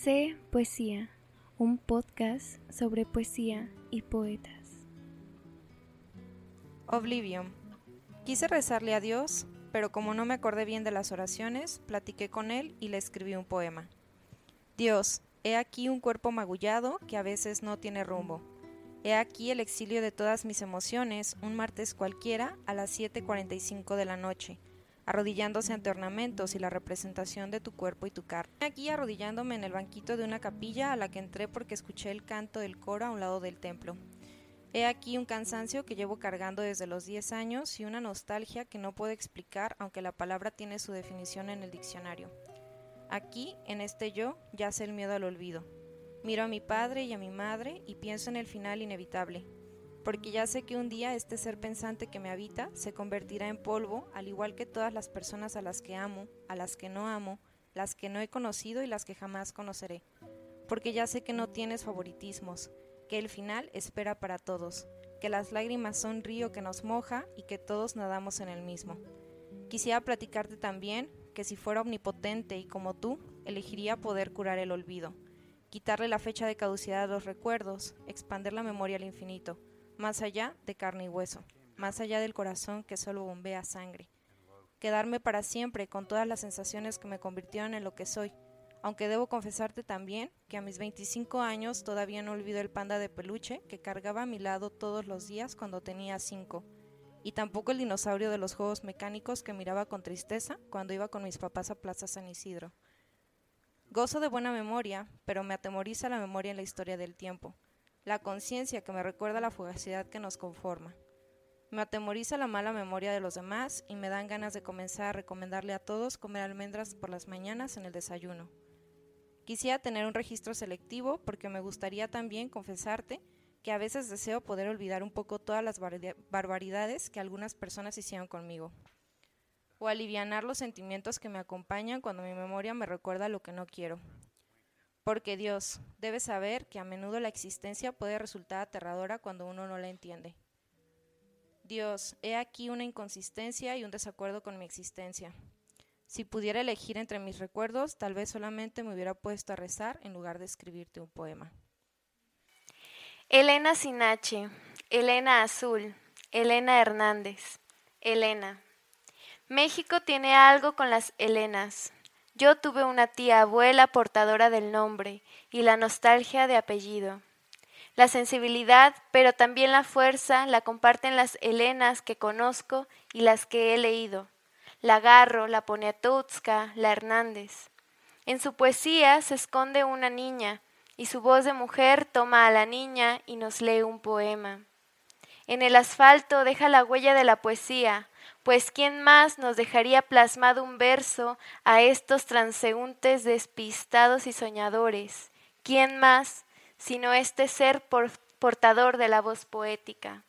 Sé Poesía, un podcast sobre poesía y poetas. Oblivion. Quise rezarle a Dios, pero como no me acordé bien de las oraciones, platiqué con él y le escribí un poema. Dios, he aquí un cuerpo magullado que a veces no tiene rumbo. He aquí el exilio de todas mis emociones, un martes cualquiera a las 7.45 de la noche arrodillándose ante ornamentos y la representación de tu cuerpo y tu carne. Aquí arrodillándome en el banquito de una capilla a la que entré porque escuché el canto del coro a un lado del templo. He aquí un cansancio que llevo cargando desde los 10 años y una nostalgia que no puedo explicar aunque la palabra tiene su definición en el diccionario. Aquí, en este yo, yace el miedo al olvido. Miro a mi padre y a mi madre y pienso en el final inevitable, porque ya sé que un día este ser pensante que me habita se convertirá en polvo, al igual que todas las personas a las que amo, a las que no amo, las que no he conocido y las que jamás conoceré. Porque ya sé que no tienes favoritismos, que el final espera para todos, que las lágrimas son río que nos moja y que todos nadamos en el mismo. Quisiera platicarte también que si fuera omnipotente y como tú, elegiría poder curar el olvido, quitarle la fecha de caducidad a los recuerdos, expander la memoria al infinito, más allá de carne y hueso, más allá del corazón que solo bombea sangre. Quedarme para siempre con todas las sensaciones que me convirtieron en lo que soy, aunque debo confesarte también que a mis 25 años todavía no olvido el panda de peluche que cargaba a mi lado todos los días cuando tenía 5, y tampoco el dinosaurio de los juegos mecánicos que miraba con tristeza cuando iba con mis papás a Plaza San Isidro. Gozo de buena memoria, pero me atemoriza la memoria en la historia del tiempo la conciencia que me recuerda la fugacidad que nos conforma. Me atemoriza la mala memoria de los demás y me dan ganas de comenzar a recomendarle a todos comer almendras por las mañanas en el desayuno. Quisiera tener un registro selectivo porque me gustaría también confesarte que a veces deseo poder olvidar un poco todas las barbaridades que algunas personas hicieron conmigo, o alivianar los sentimientos que me acompañan cuando mi memoria me recuerda lo que no quiero, porque Dios debe saber que a menudo la existencia puede resultar aterradora cuando uno no la entiende. Dios, he aquí una inconsistencia y un desacuerdo con mi existencia. Si pudiera elegir entre mis recuerdos, tal vez solamente me hubiera puesto a rezar en lugar de escribirte un poema. Elena Sinache, Elena Azul, Elena Hernández, Elena. México tiene algo con las Elenas. Yo tuve una tía abuela portadora del nombre y la nostalgia de apellido. La sensibilidad, pero también la fuerza, la comparten las Helenas que conozco y las que he leído. La Garro, la Poniatowska, la Hernández. En su poesía se esconde una niña, y su voz de mujer toma a la niña y nos lee un poema. En el asfalto deja la huella de la poesía, pues ¿quién más nos dejaría plasmado un verso a estos transeúntes despistados y soñadores? ¿Quién más sino este ser portador de la voz poética?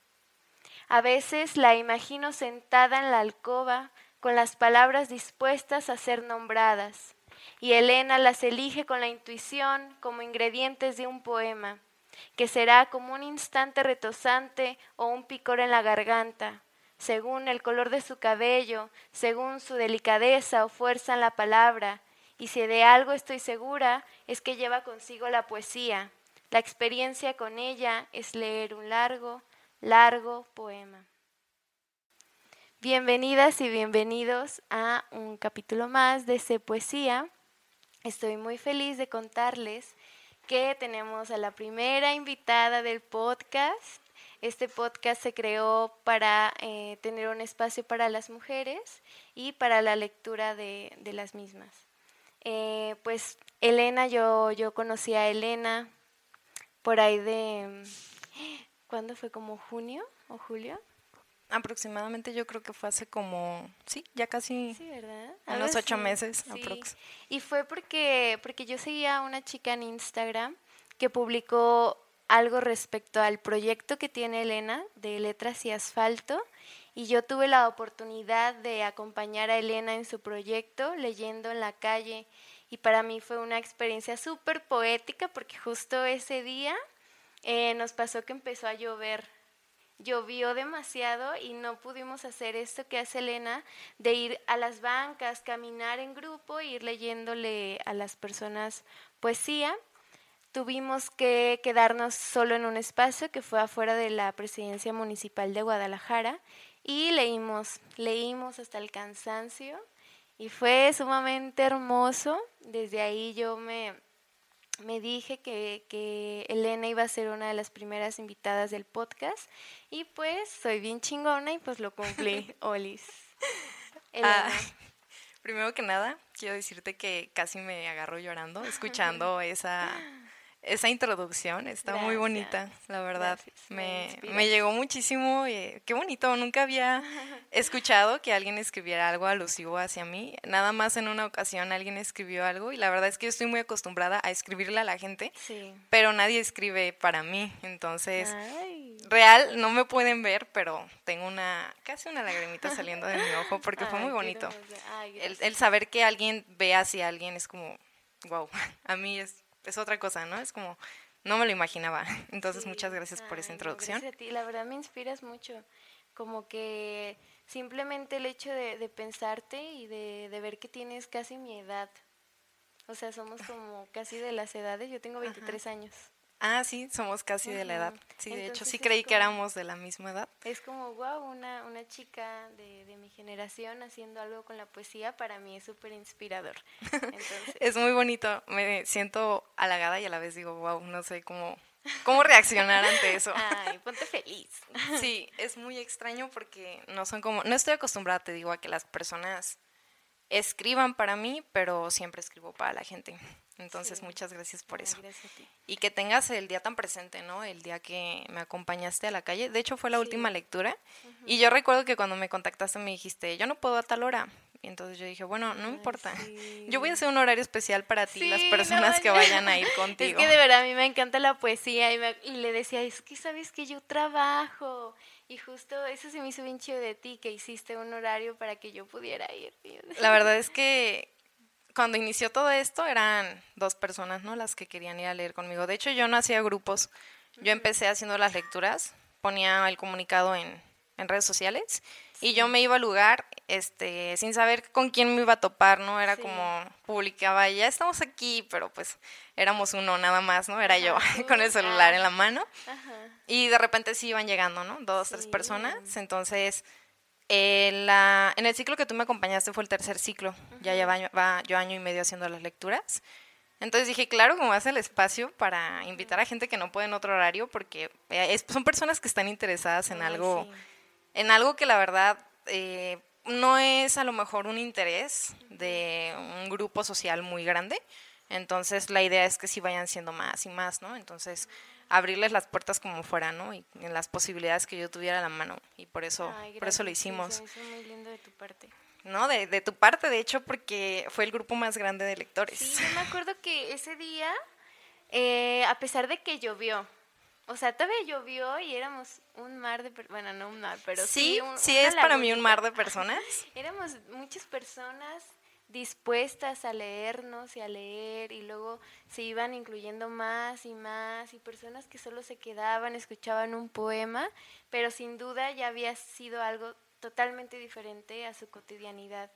A veces la imagino sentada en la alcoba con las palabras dispuestas a ser nombradas, y Elena las elige con la intuición como ingredientes de un poema, que será como un instante retosante o un picor en la garganta, según el color de su cabello, según su delicadeza o fuerza en la palabra, y si de algo estoy segura es que lleva consigo la poesía. La experiencia con ella es leer un largo, largo poema. Bienvenidas y bienvenidos a un capítulo más de C Poesía. Estoy muy feliz de contarles que tenemos a la primera invitada del podcast. Este podcast se creó para eh, tener un espacio para las mujeres y para la lectura de, las mismas. Eh, pues Elena, yo, yo conocí a Elena por ahí de, ¿cuándo fue? ¿Como junio o julio? Aproximadamente yo creo que fue hace como, sí, ya casi sí, ¿verdad? unos ocho meses Y fue porque, porque yo seguía a una chica en Instagram que publicó algo respecto al proyecto que tiene Elena de Letras y Asfalto y yo tuve la oportunidad de acompañar a Elena en su proyecto leyendo en la calle y para mí fue una experiencia súper poética porque justo ese día eh, nos pasó que empezó a llover llovió demasiado y no pudimos hacer esto que hace Elena de ir a las bancas, caminar en grupo, ir leyéndole a las personas poesía. Tuvimos que quedarnos solo en un espacio que fue afuera de la presidencia municipal de Guadalajara y leímos, leímos hasta el cansancio y fue sumamente hermoso. Desde ahí yo me, me dije que, que, Elena iba a ser una de las primeras invitadas del podcast y pues soy bien chingona y pues lo cumplí, Olis. Ah, primero que nada, quiero decirte que casi me agarro llorando escuchando esa esa introducción está muy bonita, la verdad. me, me, llegó muchísimo. Y, qué bonito, nunca había escuchado que alguien escribiera algo alusivo hacia mí. Nada más en una ocasión alguien escribió algo y la verdad es que yo estoy muy acostumbrada a escribirle a la gente, pero nadie escribe para mí. Entonces, real, no me pueden ver, pero tengo una, casi una lagrimita saliendo de mi ojo porque fue muy bonito. el, el saber que alguien ve hacia alguien es como, wow, a mí es es otra cosa, ¿no? Es como, no me lo imaginaba. Entonces, muchas gracias por esa introducción. Gracias a ti, la verdad me inspiras mucho. Como que simplemente el hecho de, pensarte y de, ver que tienes casi mi edad. O sea, somos como casi de las edades. Yo tengo 23 años. Ah, sí, somos casi de la edad. Sí, de hecho, sí creí que éramos de la misma edad. Es como, wow, una, una chica de, de mi generación haciendo algo con la poesía, para mí es súper inspirador. es muy bonito, me siento halagada y a la vez digo, wow, no sé cómo, cómo reaccionar ante eso. Ay, ponte feliz. sí, es muy extraño porque no son como, no estoy acostumbrada, te digo, a que las personas escriban para mí, pero siempre escribo para la gente. Entonces, muchas gracias por eso. Y que tengas el día tan presente, ¿no? El día que me acompañaste a la calle. De hecho, fue la última lectura. Y yo recuerdo que cuando me contactaste me dijiste, yo no puedo a tal hora. Y entonces yo dije, bueno, no importa. Yo voy a hacer un horario especial para ti, las personas que vayan a ir contigo. Es que de verdad a mí me encanta la poesía y, y le decía, es que sabes que yo trabajo. Y justo eso se me hizo bien chido de ti, que hiciste un horario para que yo pudiera ir. La verdad es que cuando inició todo esto eran dos personas, ¿no? Las que querían ir a leer conmigo. De hecho, yo no hacía grupos. Yo empecé haciendo las lecturas, ponía el comunicado en, en redes sociales y yo me iba al lugar este sin saber con quién me iba a topar, ¿no? Era como publicaba, ya estamos aquí, pero pues éramos uno nada más, ¿no? Era yo con el celular en la mano. Y de repente sí iban llegando, ¿no? Dos, tres personas. Entonces en, la, en el ciclo que tú me acompañaste fue el tercer ciclo, ya lleva yo año y medio haciendo las lecturas. Entonces dije, claro, como hace el espacio para invitar a gente que no puede en otro horario, porque eh, son personas que están interesadas en algo, en algo que la verdad eh, no es a lo mejor un interés de un grupo social muy grande. Entonces la idea es que sí vayan siendo más y más, ¿no? Entonces abrirles las puertas como fuera, ¿no? Y en las posibilidades que yo tuviera a la mano. Y por eso, por eso lo hicimos. muy lindo de tu parte. No, de, de, tu parte, de hecho, porque fue el grupo más grande de lectores. Sí, yo me acuerdo que ese día, eh, a pesar de que llovió, o sea, todavía llovió y éramos un mar de bueno, no un mar, pero sí. Sí, es para mí un mar de personas. éramos muchas personas dispuestas a leernos y a leer y luego se iban incluyendo más y más y personas que solo se quedaban, escuchaban un poema, pero sin duda ya había sido algo totalmente diferente a su cotidianidad,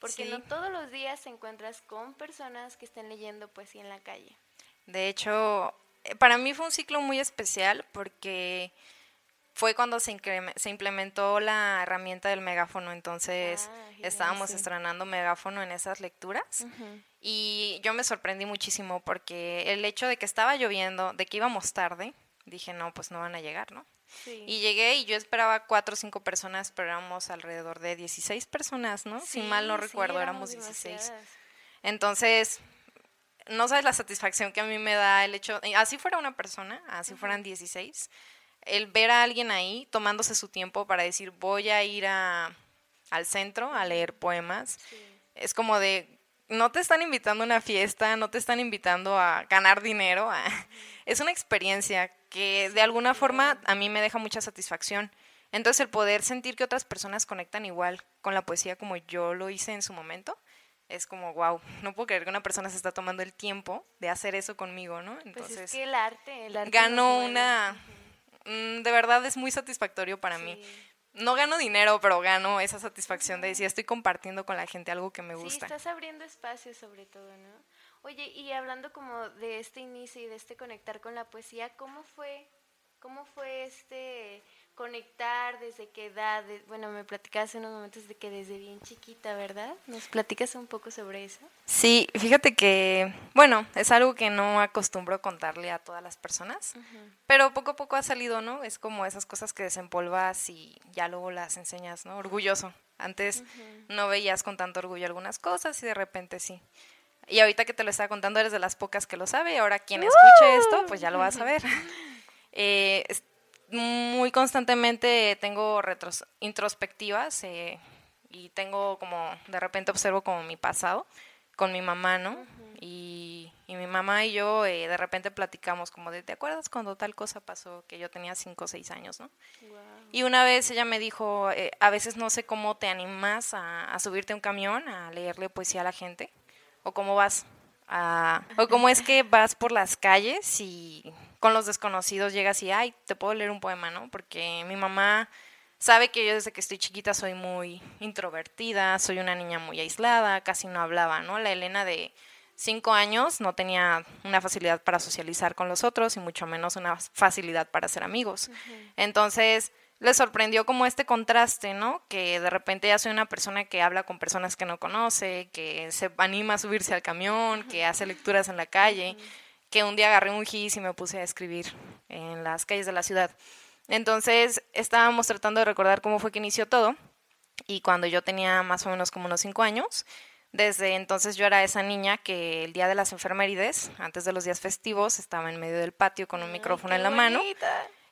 porque no todos los días te encuentras con personas que estén leyendo poesía en la calle. De hecho, eh, para mí fue un ciclo muy especial porque fue cuando se, se implementó la herramienta del megáfono, entonces ah, estábamos estrenando megáfono en esas lecturas y yo me sorprendí muchísimo porque el hecho de que estaba lloviendo, de que íbamos tarde, dije, no, pues no van a llegar, ¿no? Y llegué y yo esperaba cuatro o cinco personas, pero éramos alrededor de 16 personas, ¿no? si mal no recuerdo, éramos 16. Entonces, no sabes la satisfacción que a mí me da el hecho, así fuera una persona, así fueran 16 el ver a alguien ahí tomándose su tiempo para decir voy a ir a, al centro a leer poemas, es como de, no te están invitando a una fiesta, no te están invitando a ganar dinero, es una experiencia que de alguna forma a mí me deja mucha satisfacción. Entonces el poder sentir que otras personas conectan igual con la poesía como yo lo hice en su momento, es como, wow, no puedo creer que una persona se está tomando el tiempo de hacer eso conmigo, ¿no? Entonces, pues es que el arte, el arte ganó una mm, de verdad es muy satisfactorio para mí. No gano dinero, pero gano esa satisfacción de decir, estoy compartiendo con la gente algo que me gusta. Sí, estás abriendo espacio sobre todo, ¿no? Oye, y hablando como de este inicio y de este conectar con la poesía, ¿cómo fue, cómo fue este conectar desde qué edad? bueno, me platicabas hace unos momentos de que desde bien chiquita, ¿verdad? ¿Nos platicas un poco sobre eso? Sí, fíjate que, bueno, es algo que no acostumbro contarle a todas las personas, pero poco a poco ha salido, ¿no? Es como esas cosas que desempolvas y ya luego las enseñas, ¿no? Orgulloso. Antes no veías con tanto orgullo algunas cosas y de repente sí. Y ahorita que te lo estaba contando eres de las pocas que lo sabe y ahora quien escuche esto, pues ya lo va a saber. eh, muy constantemente tengo retros introspectivas eh, y tengo como, de repente observo como mi pasado con mi mamá, ¿no? y, y, mi mamá y yo eh, de repente platicamos como de, ¿te acuerdas cuando tal cosa pasó? Que yo tenía cinco o seis años, ¿no? Y una vez ella me dijo, eh, a veces no sé cómo te animas a, a subirte a un camión, a leerle poesía a la gente, o cómo vas a, o cómo es que vas por las calles y con los desconocidos llegas y, ay, te puedo leer un poema, ¿no? Porque mi mamá sabe que yo desde que estoy chiquita soy muy introvertida, soy una niña muy aislada, casi no hablaba, ¿no? La Elena de cinco años no tenía una facilidad para socializar con los otros y mucho menos una facilidad para ser amigos. Entonces, le sorprendió como este contraste, ¿no? Que de repente ya soy una persona que habla con personas que no conoce, que se anima a subirse al camión, que hace lecturas en la calle que un día agarré un gis y me puse a escribir en las calles de la ciudad. Entonces estábamos tratando de recordar cómo fue que inició todo y cuando yo tenía más o menos como unos cinco años, desde entonces yo era esa niña que el día de las enfermerides, antes de los días festivos, estaba en medio del patio con un micrófono en la mano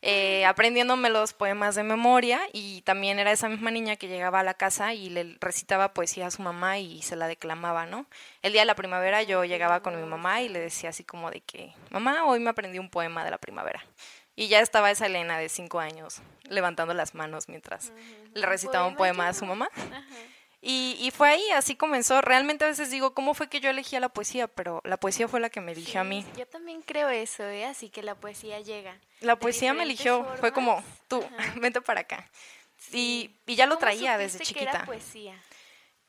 eh, aprendiéndome los poemas de memoria y también era esa misma niña que llegaba a la casa y le recitaba poesía a su mamá y se la declamaba, ¿no? El día de la primavera yo llegaba con mi mamá y le decía así como de que, mamá, hoy me aprendí un poema de la primavera. Y ya estaba esa Elena de cinco años levantando las manos mientras le recitaba un poema a su mamá. Y, y, fue ahí, así comenzó. Realmente a veces digo, ¿cómo fue que yo elegía la poesía? Pero la poesía fue la que me eligió a mí. Yo también creo eso, ¿eh? Así que la poesía llega. La poesía me eligió, fue como, tú, vente para acá. Y, y, ya lo traía desde chiquita. Que era poesía?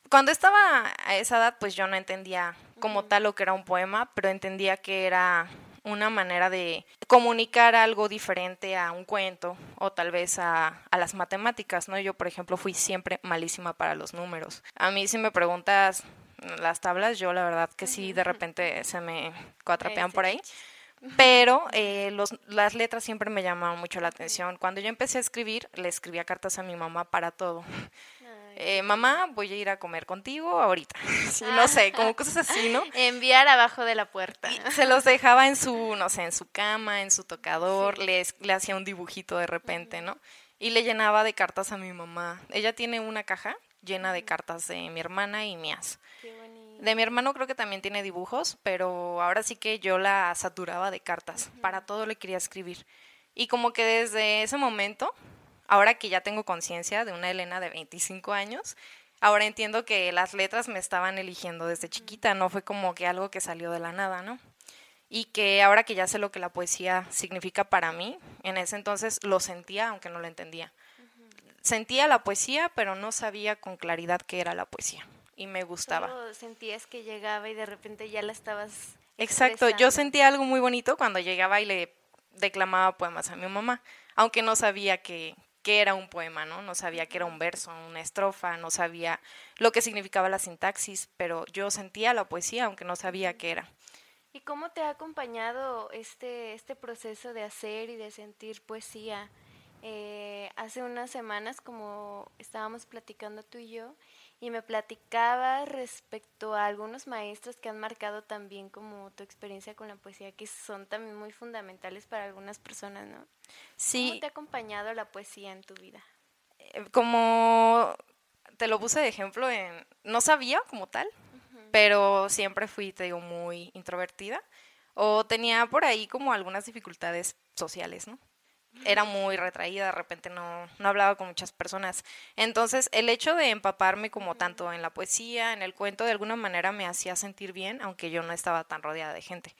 Cuando estaba a esa edad, pues yo no entendía como tal lo que era un poema, pero entendía que era una manera de comunicar algo diferente a un cuento o tal vez a, a, las matemáticas, ¿no? Yo, por ejemplo, fui siempre malísima para los números. A mí si me preguntas las tablas, yo la verdad que sí, de repente se me cuatrapean por ahí. Pero eh, los, las letras siempre me llamaban mucho la atención. Cuando yo empecé a escribir, le escribía cartas a mi mamá para todo eh, mamá, voy a ir a comer contigo ahorita. no sé, como cosas así, ¿no? Enviar abajo de la puerta. se los dejaba en su, no sé, en su cama, en su tocador, les, le hacía un dibujito de repente, ¿no? Y le llenaba de cartas a mi mamá. Ella tiene una caja llena de cartas de mi hermana y mías. de mi hermano creo que también tiene dibujos, pero ahora sí que yo la saturaba de cartas. Para todo le quería escribir. Y como que desde ese momento ahora que ya tengo conciencia de una Elena de 25 años, ahora entiendo que las letras me estaban eligiendo desde chiquita, no fue como que algo que salió de la nada, ¿no? Y que ahora que ya sé lo que la poesía significa para mí, en ese entonces lo sentía, aunque no lo entendía. Sentía la poesía, pero no sabía con claridad qué era la poesía. Y me gustaba. Solo sentías que llegaba y de repente ya la estabas. Exacto, yo sentía algo muy bonito cuando llegaba y le declamaba poemas a mi mamá, aunque no sabía que, qué era un poema, ¿no? No sabía que era un verso, una estrofa, no sabía lo que significaba la sintaxis, pero yo sentía la poesía aunque no sabía qué era. ¿Y cómo te ha acompañado este, este proceso de hacer y de sentir poesía? Eh, hace unas semanas, como estábamos platicando tú y yo, y me platicaba respecto a algunos maestros que han marcado también como tu experiencia con la poesía, que son también muy fundamentales para algunas personas, ¿no? Sí. ¿Cómo te ha acompañado la poesía en tu vida? Eh, como te lo puse de ejemplo, en, no sabía como tal, pero siempre fui, te digo, muy introvertida o tenía por ahí como algunas dificultades sociales, ¿no? Era muy retraída, de repente no, no hablaba con muchas personas. Entonces, el hecho de empaparme como tanto en la poesía, en el cuento, de alguna manera me hacía sentir bien, aunque yo no estaba tan rodeada de gente.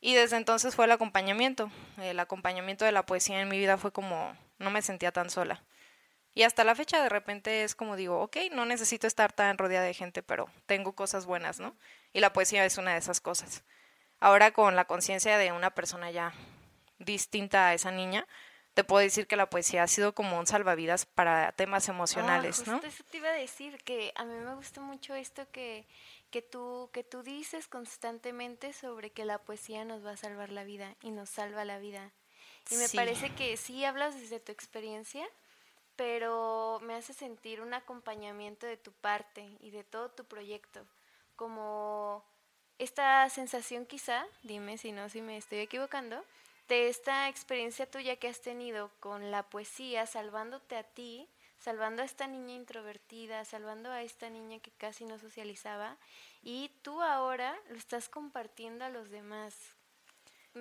Y desde entonces fue el acompañamiento. El acompañamiento de la poesía en mi vida fue como, no me sentía tan sola. Y hasta la fecha de repente es como digo, ok, no necesito estar tan rodeada de gente, pero tengo cosas buenas, ¿no? Y la poesía es una de esas cosas. Ahora con la conciencia de una persona ya distinta a esa niña, te puedo decir que la poesía ha sido como un salvavidas para temas emocionales, ¿no? Justo eso te iba a decir, que a mí me gusta mucho esto que, que, tú, que tú dices constantemente sobre que la poesía nos va a salvar la vida y nos salva la vida. Y me parece que sí hablas desde tu experiencia, pero me hace sentir un acompañamiento de tu parte y de todo tu proyecto, como esta sensación quizá, dime si no, si me estoy equivocando, de esta experiencia tuya que has tenido con la poesía, salvándote a ti, salvando a esta niña introvertida, salvando a esta niña que casi no socializaba, y tú ahora lo estás compartiendo a los demás.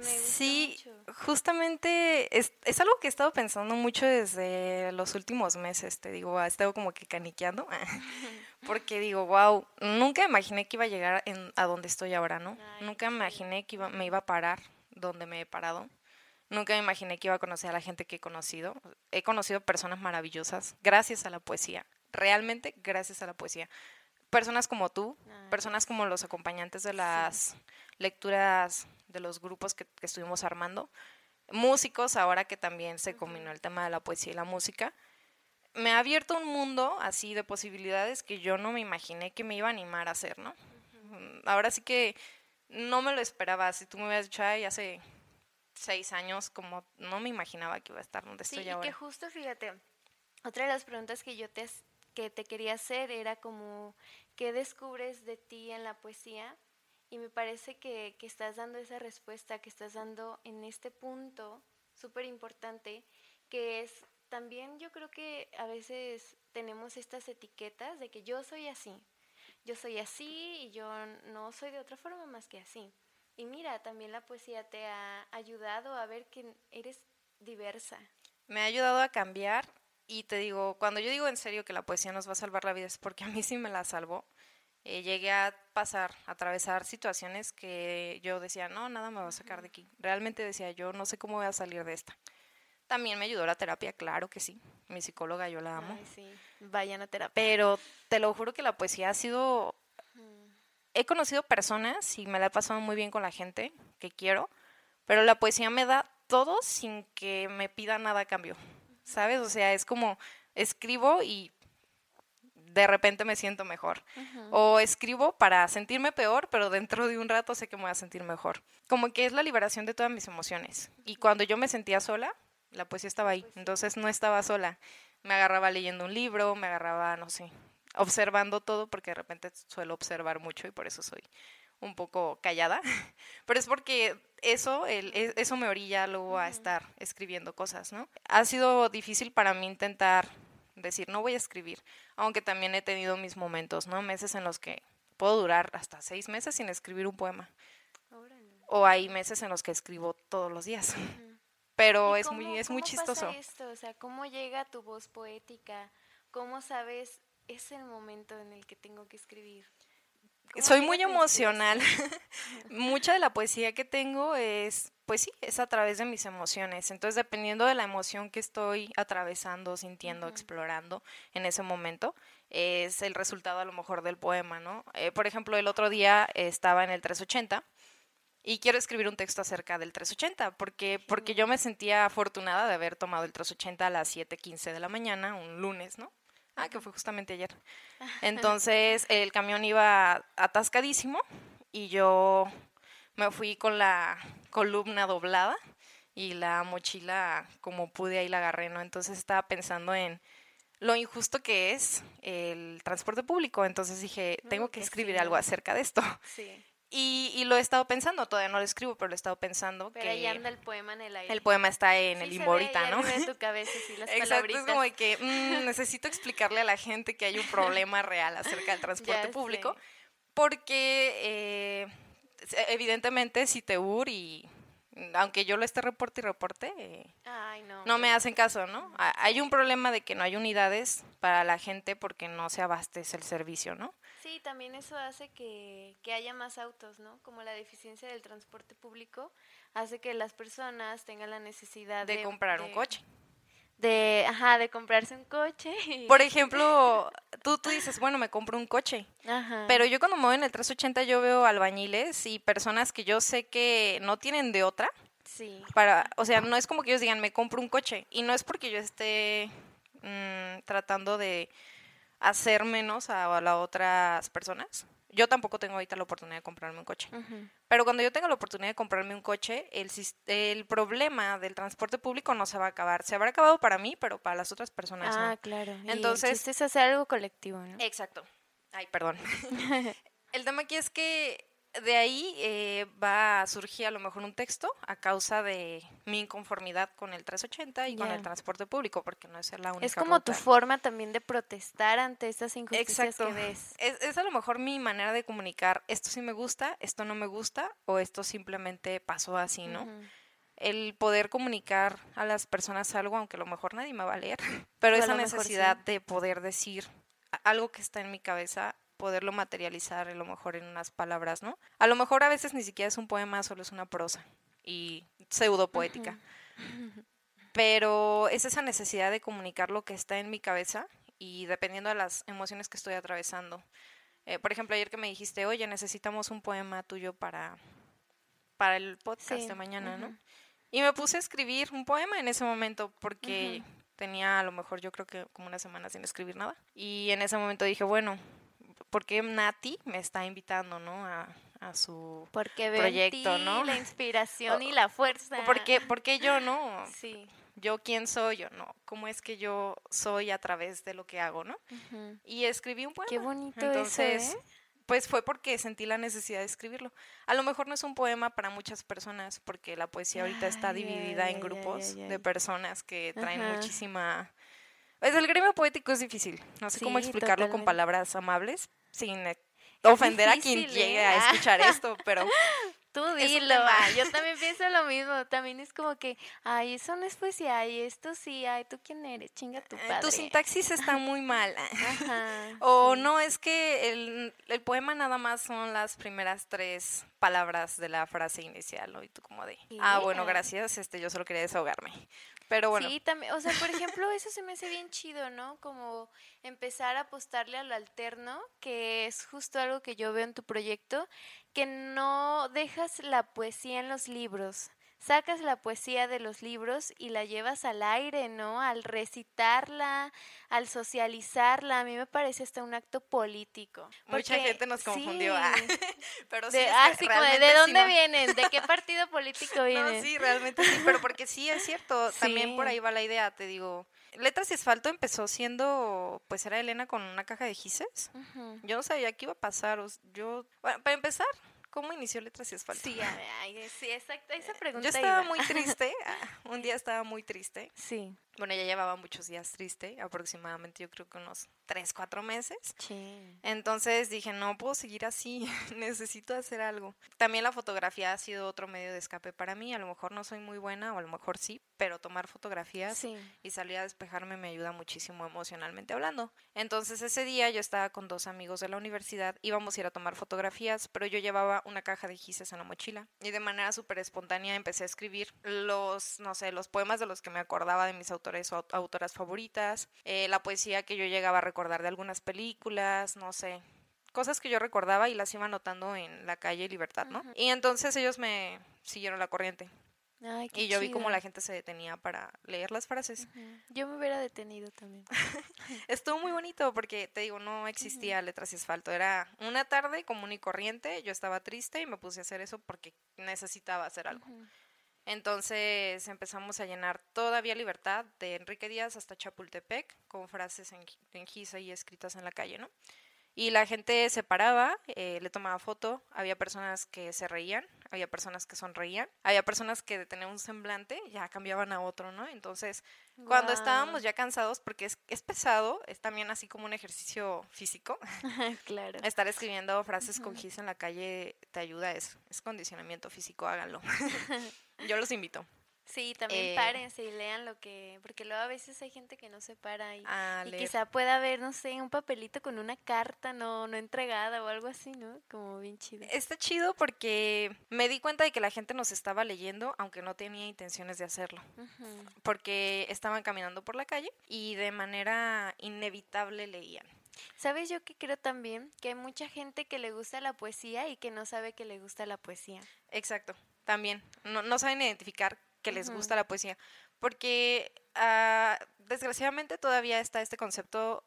sí, justamente es, es, algo que he estado pensando mucho desde los últimos meses, te digo, he estado como que caniqueando, porque digo, wow, nunca imaginé que iba a llegar en, a donde estoy ahora, ¿no? nunca imaginé que iba, me iba a parar donde me he parado. Nunca me imaginé que iba a conocer a la gente que he conocido. He conocido personas maravillosas gracias a la poesía, realmente gracias a la poesía. Personas como tú, personas como los acompañantes de las lecturas de los grupos que, estuvimos armando, músicos, ahora que también se combinó el tema de la poesía y la música. Me ha abierto un mundo así de posibilidades que yo no me imaginé que me iba a animar a hacer, ¿no? Ahora sí que no me lo esperaba. Si tú me hubieras dicho, ay, hace seis años, como no me imaginaba que iba a estar donde estoy ahora. Sí, que justo, fíjate, otra de las preguntas que yo te, que te quería hacer era como, ¿qué descubres de ti en la poesía? Y me parece que, que estás dando esa respuesta, que estás dando en este punto súper importante, que es también yo creo que a veces tenemos estas etiquetas de que yo soy así, yo soy así y yo no soy de otra forma más que así. Y mira, también la poesía te ha ayudado a ver que eres diversa. Me ha ayudado a cambiar y te digo, cuando yo digo en serio que la poesía nos va a salvar la vida es porque a mí sí me la salvó. Eh, llegué a pasar, a atravesar situaciones que yo decía, no, nada me va a sacar de aquí. Realmente decía, yo no sé cómo voy a salir de esta. También me ayudó la terapia, claro que sí. Mi psicóloga, yo la amo. sí. Vayan a terapia. Pero te lo juro que la poesía ha sido... He conocido personas y me la he pasado muy bien con la gente que quiero, pero la poesía me da todo sin que me pida nada a cambio, ¿sabes? O sea, es como escribo y de repente me siento mejor. O escribo para sentirme peor, pero dentro de un rato sé que me voy a sentir mejor. Como que es la liberación de todas mis emociones. Y cuando yo me sentía sola, la poesía estaba ahí, entonces no estaba sola. Me agarraba leyendo un libro, me agarraba, no sé, observando todo, porque de repente suelo observar mucho y por eso soy un poco callada. Pero es porque eso, el, e, eso me orilla luego a estar escribiendo cosas, ¿no? Ha sido difícil para mí intentar decir, no voy a escribir, aunque también he tenido mis momentos, ¿no? Meses en los que puedo durar hasta seis meses sin escribir un poema. O hay meses en los que escribo todos los días pero es muy es muy chistoso. Pasa esto? O sea, ¿cómo llega tu voz poética? ¿Cómo sabes es el momento en el que tengo que escribir? Soy muy emocional. Mucha de la poesía que tengo es, pues sí, es a través de mis emociones. Entonces, dependiendo de la emoción que estoy atravesando, sintiendo, explorando en ese momento, es el resultado a lo mejor del poema, ¿no? Eh, por ejemplo, el otro día estaba en el 380 y quiero escribir un texto acerca del 380, porque, porque yo me sentía afortunada de haber tomado el 380 a las 7.15 de la mañana, un lunes, ¿no? Ah, que fue justamente ayer. Entonces el camión iba atascadísimo y yo me fui con la columna doblada y la mochila como pude ahí la agarré, ¿no? Entonces estaba pensando en lo injusto que es el transporte público, entonces dije, tengo que escribir algo acerca de esto. Sí. Y, y, lo he estado pensando, todavía no lo escribo, pero lo he estado pensando pero ahí anda el poema en el aire. El poema está en el limbo ahorita, ¿no? En tu cabeza, sí, las Exacto, es como que mm, necesito explicarle a la gente que hay un problema real acerca del transporte público, porque eh, evidentemente si te ur y aunque yo lo esté reporte y reporte, eh, no, no me hacen caso, ¿no? Hay un problema de que no hay unidades para la gente porque no se abastece el servicio, ¿no? Sí, Sí, también eso hace que, que haya más autos, ¿no? Como la deficiencia del transporte público hace que las personas tengan la necesidad de, de, comprar un coche. De, ajá, de comprarse un coche. y- Por ejemplo, tú, tú dices, bueno, me compro un coche. Ajá. Pero yo cuando me voy en el 380 yo veo albañiles y personas que yo sé que no tienen de otra. Sí. Para, o sea, no es como que ellos digan, me compro un coche. Y no es porque yo esté mm, tratando de hacer menos a, a las otras personas. Yo tampoco tengo ahorita la oportunidad de comprarme un coche. Pero cuando yo tenga la oportunidad de comprarme un coche, el, el problema del transporte público no se va a acabar. Se habrá acabado para mí, pero para las otras personas Ah, no. claro. Y el Entonces- es hacer algo colectivo, ¿no? Exacto. Ay, perdón. el tema aquí es que de ahí eh, va a surgir a lo mejor un texto a causa de mi inconformidad con el 380 y con el transporte público, porque no es la única Es como tu forma también de protestar ante estas injusticias Exacto. que ves. Es, es a lo mejor mi manera de comunicar, esto sí me gusta, esto no me gusta, o esto simplemente pasó así, ¿no? El poder comunicar a las personas algo, aunque a lo mejor nadie me va a leer, pero esa necesidad sí. de poder decir algo que está en mi cabeza, poderlo materializar a lo mejor en unas palabras, ¿no? A lo mejor a veces ni siquiera es un poema, solo es una prosa y pseudo poética. Pero es esa necesidad de comunicar lo que está en mi cabeza y dependiendo de las emociones que estoy atravesando. Eh, por ejemplo, ayer que me dijiste, oye, necesitamos un poema tuyo para, para el podcast Sí, de mañana, ¿no? ujú. Y me puse a escribir un poema en ese momento porque tenía a lo mejor yo creo que como una semana sin escribir nada. Y en ese momento dije, bueno, ¿por qué Nati me está invitando, no? A, a su... Porque proyecto, ti ¿no? la inspiración O- y la fuerza. ¿Por qué, por qué yo no? Sí. Yo quién soy, yo no. ¿Cómo es que yo soy a través de lo que hago, no? Y escribí un poema. Qué bonito Entonces, eso, ¿eh? pues fue porque sentí la necesidad de escribirlo. A lo mejor no es un poema para muchas personas, porque la poesía ahorita está dividida ay, en grupos ay. de personas que traen Ajá. muchísima... Pues el gremio poético es difícil. No sé cómo explicarlo con palabras amables sin eh, ofender a quien llegue ¿eh? a Ah. escuchar esto, pero Tú dilo, ah, yo también pienso lo mismo, también es como que, ay, eso no es poesía, ay, esto sí, ay, ¿tú quién eres? Chinga tu eh, padre. tu sintaxis está muy mal. Ajá, O sí. no, es que el, el poema nada más son las primeras tres palabras de la frase inicial, ¿no? Y tú como de, ah, bueno, gracias, este, yo solo quería desahogarme. Pero bueno, Sí, también, o sea, por ejemplo, eso se me hace bien chido, ¿no? Como empezar a apostarle a lo alterno, que es justo algo que yo veo en tu proyecto, que no dejas la poesía en los libros. Sacas la poesía de los libros y la llevas al aire, ¿no? Al recitarla, al socializarla. A mí me parece hasta un acto político. Mucha gente nos confundió, sí. ah, pero sí, De, es ah, sí, como de, realmente ¿de sí dónde no- vienen? ¿De qué partido político No, vienen? sí, realmente sí, pero porque sí es cierto, también por Sí. ahí va la idea, te digo. Letras y Asfalto empezó siendo, pues era Elena con una caja de gises. Yo no sabía qué iba a pasar, yo, bueno, para empezar, ¿cómo inició Letras y Asfalto? Sí, ay, sí, exacto. Esa pregunta Yo estaba iba. muy triste, ah, un día estaba muy triste. Sí. Bueno, ya llevaba muchos días triste, aproximadamente yo creo que unos 3, 4 meses. Sí. Entonces dije, no puedo seguir así, necesito hacer algo. También la fotografía ha sido otro medio de escape para mí, a lo mejor no soy muy buena o a lo mejor sí, pero tomar fotografías Sí. y salir a despejarme me ayuda muchísimo emocionalmente hablando. Entonces ese día yo estaba con dos amigos de la universidad, íbamos a ir a tomar fotografías, pero yo llevaba una caja de gises en la mochila y de manera súper espontánea empecé a escribir los, no sé, los poemas de los que me acordaba de mis autores o aut- autoras favoritas, eh, la poesía que yo llegaba a recordar de algunas películas, no sé. Cosas que yo recordaba y las iba anotando en la calle Libertad, ¿no? Y entonces ellos me siguieron la corriente. Ay, qué Y yo vi cómo la gente se detenía para leer las frases. Yo me hubiera detenido también. Estuvo muy bonito porque, te digo, no existía letras y asfalto. Era una tarde común y corriente. Yo estaba triste y me puse a hacer eso porque necesitaba hacer algo. Entonces empezamos a llenar todavía Libertad de Enrique Díaz hasta Chapultepec con frases en, en gisa y escritas en la calle, ¿no? Y la gente se paraba, eh, le tomaba foto, había personas que se reían, había personas que sonreían, había personas que de tener un semblante ya cambiaban a otro, ¿no? Entonces, cuando estábamos ya cansados, porque es, es pesado, es también así como un ejercicio físico, claro. estar escribiendo frases con gis en la calle te ayuda, es, es condicionamiento físico, háganlo. Yo los invito. Sí, también Eh, párense y lean lo que, porque luego a veces hay gente que no se para y, y quizá pueda haber, no sé, un papelito con una carta no, no entregada o algo así, ¿no? Como bien chido. Está chido porque me di cuenta de que la gente nos estaba leyendo, aunque no tenía intenciones de hacerlo. Ujú. Porque estaban caminando por la calle y de manera inevitable leían. ¿Sabes yo que creo también? Que hay mucha gente que le gusta la poesía y que no sabe que le gusta la poesía. Exacto, también. No, no saben identificar que les gusta la poesía. Porque ah, desgraciadamente todavía está este concepto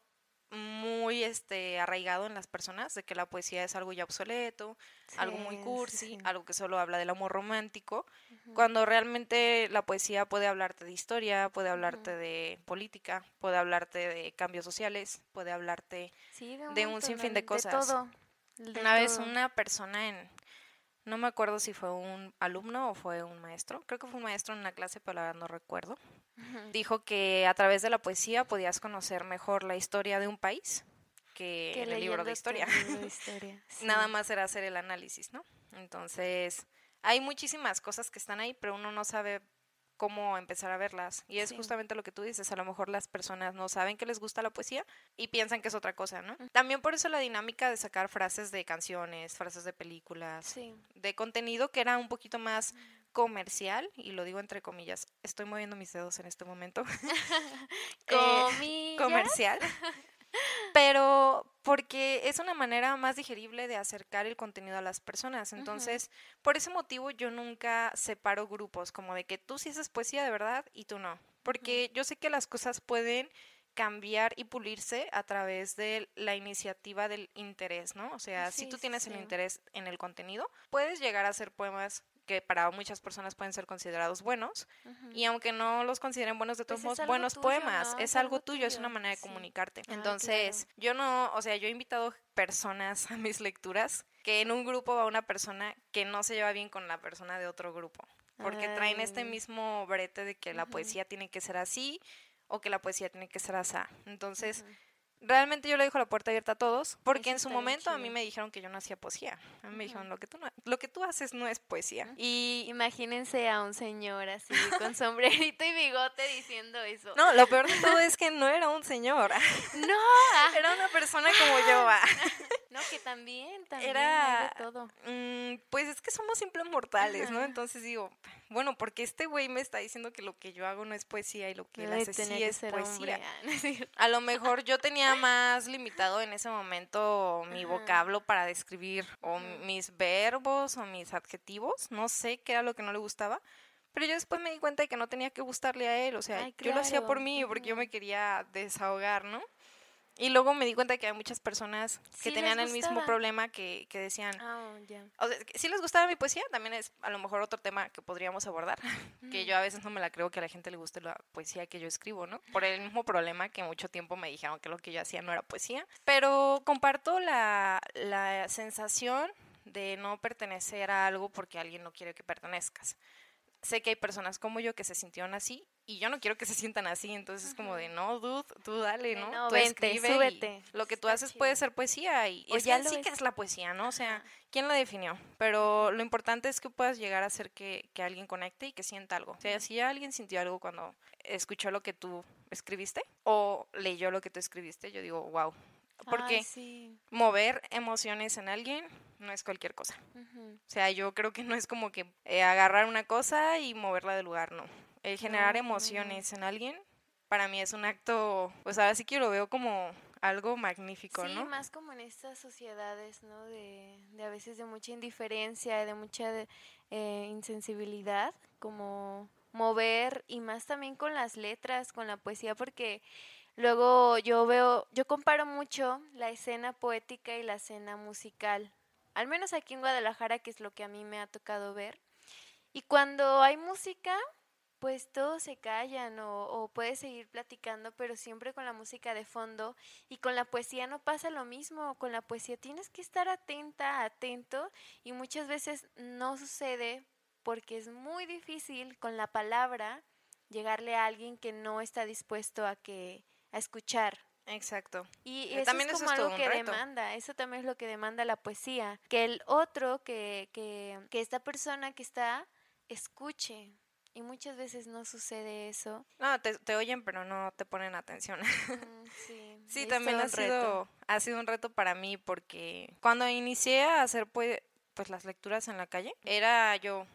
muy este arraigado en las personas de que la poesía es algo ya obsoleto, algo muy cursi, sí. algo que solo habla del amor romántico, cuando realmente la poesía puede hablarte de historia, puede hablarte de política, puede hablarte de cambios sociales, puede hablarte Sí, de un montón, sinfín de De cosas. todo. de una vez todo. una persona en, no me acuerdo si fue un alumno o fue un maestro, creo que fue un maestro en una clase, pero la verdad no recuerdo, dijo que a través de la poesía podías conocer mejor la historia de un país que, en el libro de historia. el libro de historia, sí. Nada más era hacer el análisis, ¿no? Entonces, hay muchísimas cosas que están ahí, pero uno no sabe cómo empezar a verlas. Y es Sí. justamente lo que tú dices, a lo mejor las personas no saben que les gusta la poesía y piensan que es otra cosa, ¿no? También por eso la dinámica de sacar frases de canciones, frases de películas, Sí. de contenido que era un poquito más comercial, y lo digo entre comillas, estoy moviendo mis dedos en este momento, Eh, comercial, pero porque es una manera más digerible de acercar el contenido a las personas. Entonces, por ese motivo yo nunca separo grupos, como de que tú sí haces poesía de verdad y tú no, porque yo sé que las cosas pueden cambiar y pulirse a través de la iniciativa del interés, ¿no? O sea, si tú sí, tienes el interés en el contenido, puedes llegar a hacer poemas que para muchas personas pueden ser considerados buenos, y aunque no los consideren buenos de Pues todos es modos, buenos tuyo, poemas, ¿no? es, Es algo algo tuyo, es una manera de sí. comunicarte. Ay, Entonces, yo no, o sea, yo he invitado personas a mis lecturas que en un grupo va una persona que no se lleva bien con la persona de otro grupo, porque traen este mismo brete de que la poesía tiene que ser así o que la poesía tiene que ser así. Entonces, realmente yo le dejo la puerta abierta a todos, porque Eso en su momento a mí me dijeron que yo no hacía poesía. A mí me dijeron, lo que tú no- lo que tú haces no es poesía. Y Imagínense a un señor así con sombrerito y bigote diciendo eso. no, lo peor de todo es que no era un señor. No, Era una persona como yo. No, que también, también Era- de todo. Mm, pues es que somos simples mortales, ¿no? Entonces digo, bueno, porque este güey me está diciendo que lo que yo hago no es poesía y lo que él hace sí es poesía. hombre. Ah. A lo mejor yo tenía más limitado en ese momento mi Ajá. vocablo para describir o mis verbos o mis adjetivos, no sé qué era lo que no le gustaba. Pero yo después me di cuenta de que no tenía que gustarle a él, o sea, Ay, yo lo hacía por claro, mí, porque yo me quería desahogar, ¿no? Y luego me di cuenta que hay muchas personas que Sí, tenían el mismo problema que, que decían, Ah, ya. o sea, si les gustaba mi poesía, también es a lo mejor otro tema que podríamos abordar, que yo a veces no me la creo que a la gente le guste la poesía que yo escribo, ¿no? Por el mismo problema que mucho tiempo me dijeron que lo que yo hacía no era poesía, pero comparto la, la sensación de no pertenecer a algo porque alguien no quiere que pertenezcas. Sé que hay personas como yo que se sintieron así y yo no quiero que se sientan así, entonces es como de no, dude, tú dale, ¿no? no, tú vente, escribe súbete. Lo que tú haces chido. puede ser poesía y, O es ya que sí que es. es la poesía, ¿no? O sea, Ajá. ¿quién la definió? Pero lo importante es que puedas llegar a hacer que, que alguien conecte y que sienta algo. O sea, si alguien sintió algo cuando escuchó lo que tú escribiste o leyó lo que tú escribiste, yo digo, wow. Porque Ay, sí. mover emociones en alguien no es cualquier cosa. O sea, yo creo que no es como que eh, agarrar una cosa y moverla del lugar, no. El generar emociones en alguien, para mí es un acto, pues ahora sí que lo veo como algo magnífico, Sí, ¿no? más como en estas sociedades, ¿no? De, de a veces de mucha indiferencia, de mucha de- eh, insensibilidad, como mover y más también con las letras, con la poesía, porque luego yo veo, yo comparo mucho la escena poética y la escena musical, al menos aquí en Guadalajara, que es lo que a mí me ha tocado ver. Y cuando hay música, pues todos se callan o, o puedes seguir platicando, pero siempre con la música de fondo. Y con la poesía no pasa lo mismo. Con la poesía tienes que estar atenta, atento. Y muchas veces no sucede porque es muy difícil con la palabra llegarle a alguien que no está dispuesto a que a escuchar. Exacto. Y Eh, eso también es eso como es algo que reto. demanda, eso también es lo que demanda la poesía, que el otro, que, que, que esta persona que está, escuche, y muchas veces no sucede eso. No, te, te oyen, pero no te ponen atención. Mm, sí, Sí, también ha reto. sido, ha sido un reto para mí porque cuando inicié a hacer pues, pues las lecturas en la calle, era yo.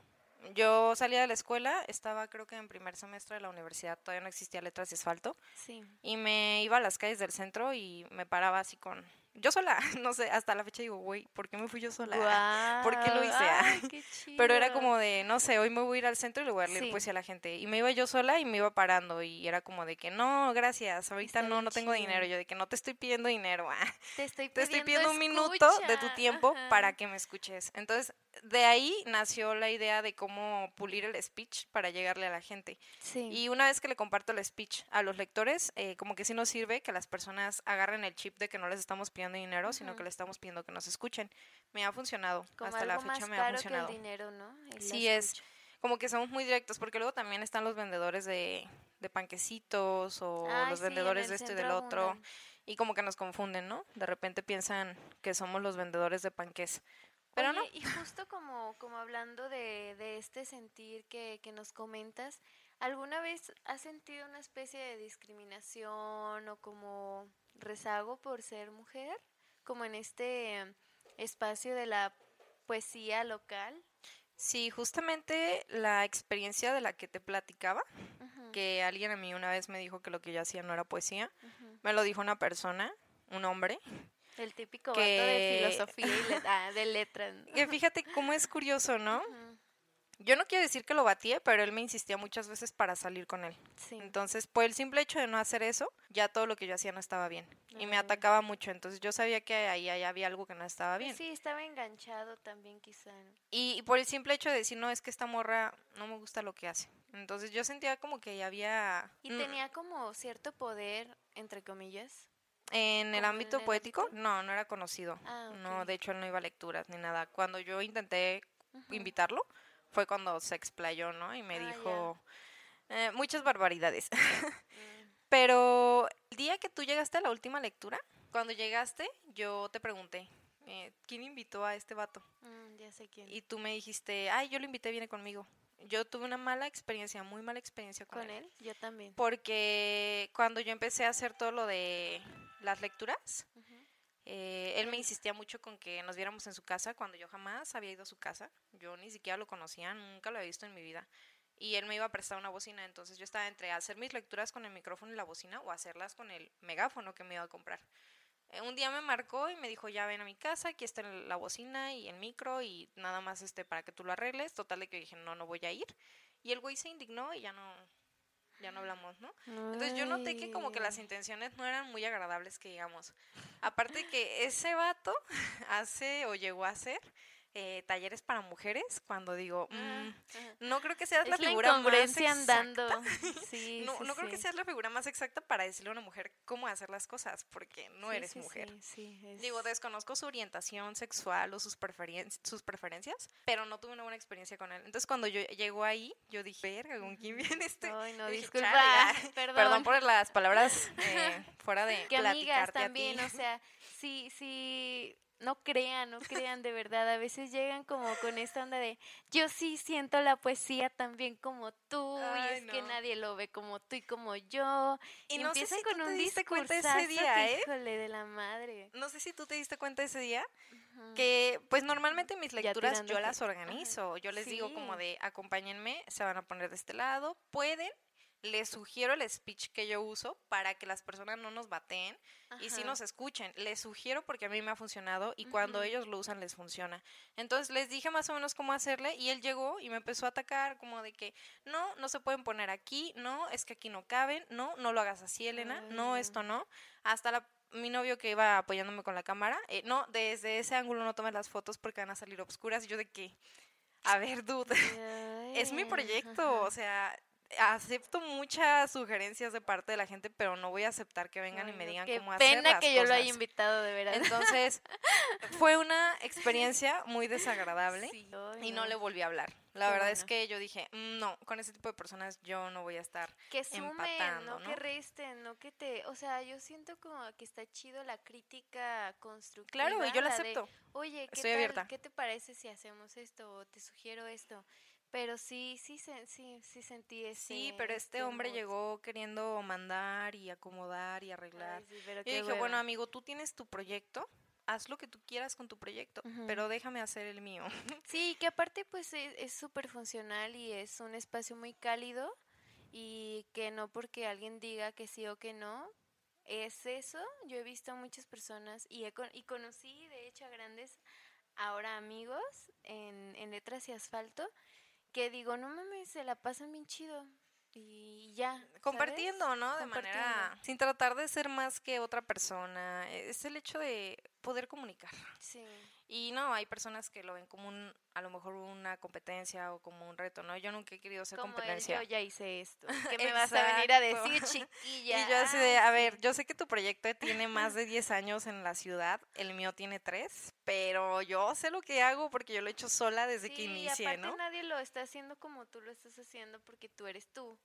Yo salía de la escuela, estaba creo que en primer semestre de la universidad, todavía no existía letras y asfalto, Sí. y me iba a las calles del centro y me paraba así con... Yo sola, no sé, hasta la fecha digo, güey, ¿por qué me fui yo sola? ¿Por qué lo hice? Ay, qué Pero era chido. como de, no sé, hoy me voy a ir al centro y le voy a leer Sí. poesía a la gente. Y me iba yo sola y me iba parando y era como de que no, gracias, ahorita Está no, no tengo chido. dinero. Yo de que no te estoy pidiendo dinero, ah, te estoy te estoy pidiendo pidiendo un minuto de tu tiempo Ajá. para que me escuches. Entonces, de ahí nació la idea de cómo pulir el speech para llegarle a la gente. Sí. Y una vez que le comparto el speech a los lectores, eh, como que sí nos sirve que las personas agarren el chip de que no les estamos pidiendo dinero, sino que les estamos pidiendo que nos escuchen. Me ha funcionado. como Hasta la algo fecha más me ha funcionado. que el dinero, ¿no? El la Sí, es como que somos muy directos, porque luego también están los vendedores de, de panquecitos o Ay, los sí, en vendedores de esto y del otro, abundan. y como que nos confunden, ¿no? De repente piensan que somos los vendedores de panques. Pero no, Oye, y justo como, como hablando de, de este sentir que, que nos comentas, ¿alguna vez has sentido una especie de discriminación o como rezago por ser mujer? Como en este espacio de la poesía local. sí, justamente la experiencia de la que te platicaba, que alguien a mí una vez me dijo que lo que yo hacía no era poesía, me lo dijo una persona, un hombre, El típico que- vato de filosofía y ah, de letras. que fíjate cómo es curioso, ¿no? Yo no quiero decir que lo batié, pero él me insistía muchas veces para salir con él. Sí. Entonces, por el simple hecho de no hacer eso, ya todo lo que yo hacía no estaba bien. Y me Ah. atacaba mucho. Entonces, yo sabía que ahí, ahí había algo que no estaba Pues bien. sí, estaba enganchado también quizá. ¿no? Y, y por el simple hecho de decir, no, es que esta morra no me gusta lo que hace. Entonces, yo sentía como que ya había... Y mm, tenía como cierto poder, entre comillas. En el ámbito en el poético, ámbito? no, no era conocido. Ah, No, de hecho, él no iba a lecturas ni nada. Cuando yo intenté invitarlo, fue cuando se explayó, ¿no? Y me Ah, dijo eh, muchas barbaridades. Mm, Pero el día que tú llegaste a la última lectura, cuando llegaste, yo te pregunté, eh, ¿quién invitó a este vato? mm, ya sé quién. Y tú me dijiste, ay, yo lo invité, viene conmigo. Yo tuve una mala experiencia, muy mala experiencia con, ¿Con él? Yo también. Porque cuando yo empecé a hacer todo lo de las lecturas. Eh, él me insistía mucho con que nos viéramos en su casa cuando yo jamás había ido a su casa. Yo ni siquiera lo conocía, nunca lo había visto en mi vida. Y él me iba a prestar una bocina, entonces yo estaba entre hacer mis lecturas con el micrófono y la bocina o hacerlas con el megáfono que me iba a comprar. Eh, un día me marcó y me dijo, ya ven a mi casa, aquí está la bocina y el micro y nada más este para que tú lo arregles. Total de que dije, no, no voy a ir. Y el güey se indignó y ya no, ya no hablamos, ¿no? Entonces yo noté que como que las intenciones no eran muy agradables que digamos. Aparte que ese vato hace o llegó a hacer eh, talleres para mujeres cuando digo, mm, Ah, ajá. no creo que seas la Es la figura más exacta. andando. Sí, No, sí, no creo que seas la figura más exacta para decirle a una mujer cómo hacer las cosas, porque no eres mujer. es- Digo, desconozco su orientación sexual o sus, sus preferencias, pero no tuve una buena experiencia con él. Entonces, cuando yo llegó ahí, yo dije, verga, ¿con quién viene este? Ay, no, dije, disculpa, "Chale, ah". perdón. Perdón por las palabras eh, fuera de que amigas platicarte a también, ti. o sea, sí, sí, no crean, no crean de verdad, a veces llegan como con esta onda de, yo sí siento la poesía también como tú, Ay, y es que nadie lo ve como tú y como yo, Y y, no sé empiezan tú con te un diste cuenta ese día, que, ¿eh? híjole, de la madre. No sé si tú te diste cuenta ese día que pues normalmente mis lecturas yo las organizo, yo les digo como de acompáñenme, se van a poner de este lado, pueden, les sugiero el speech que yo uso para que las personas no nos bateen y sí nos escuchen, les sugiero porque a mí me ha funcionado y cuando ellos lo usan les funciona. Entonces les dije más o menos cómo hacerle y él llegó y me empezó a atacar como de que no, no se pueden poner aquí, no, es que aquí no caben, no, no lo hagas así Elena, no, esto no, hasta la mi novio que iba apoyándome con la cámara, eh, no, desde ese ángulo no tomes las fotos porque van a salir obscuras. Y yo de que, a ver, dude, es mi proyecto, o sea, acepto muchas sugerencias de parte de la gente, pero no voy a aceptar que vengan y me digan cómo hacer pena las que yo lo haya cosas. invitado, de verdad. Entonces, fue una experiencia muy desagradable Sí, y no le volví a hablar. La Qué verdad es que yo dije, "Mm, no, con ese tipo de personas yo no voy a estar. que sumen, empatando, no, que resten, no que te, o sea, yo siento como que está chido la crítica constructiva. Claro, y yo la de, acepto. Oye, ¿qué Estoy tal? abierta. ¿Qué te parece si hacemos esto o te sugiero esto? Pero sí, sí, sí, sí sentí ese... Sí, pero este hombre llegó queriendo mandar y acomodar y arreglar. Ay, sí, pero Yo qué dije, bueno, amigo, tú tienes tu proyecto, haz lo que tú quieras con tu proyecto, pero déjame hacer el mío. Sí, que aparte pues es es súper funcional y es un espacio muy cálido y que no porque alguien diga que sí o que no, es eso. Yo he visto a muchas personas y, he con- y conocí de hecho a grandes ahora amigos en, en letras y asfalto que digo, no mames, se la pasan bien chido y ya. ¿sabes? Compartiendo, ¿no? De Compartiendo. manera, sin tratar de ser más que otra persona, es el hecho de poder comunicar. Sí. Y no, hay personas que lo ven como un, a lo mejor una competencia o como un reto, ¿no? Yo nunca he querido ser Como competencia. yo ya hice esto. ¿Qué me vas a venir a decir, chiquilla? Y yo así de, a ver, yo sé que tu proyecto tiene más de 10 años en la ciudad, el mío tiene 3, pero yo sé lo que hago porque yo lo he hecho sola desde que Sí, y inicié, aparte ¿no? nadie lo está haciendo como tú lo estás haciendo porque tú eres tú.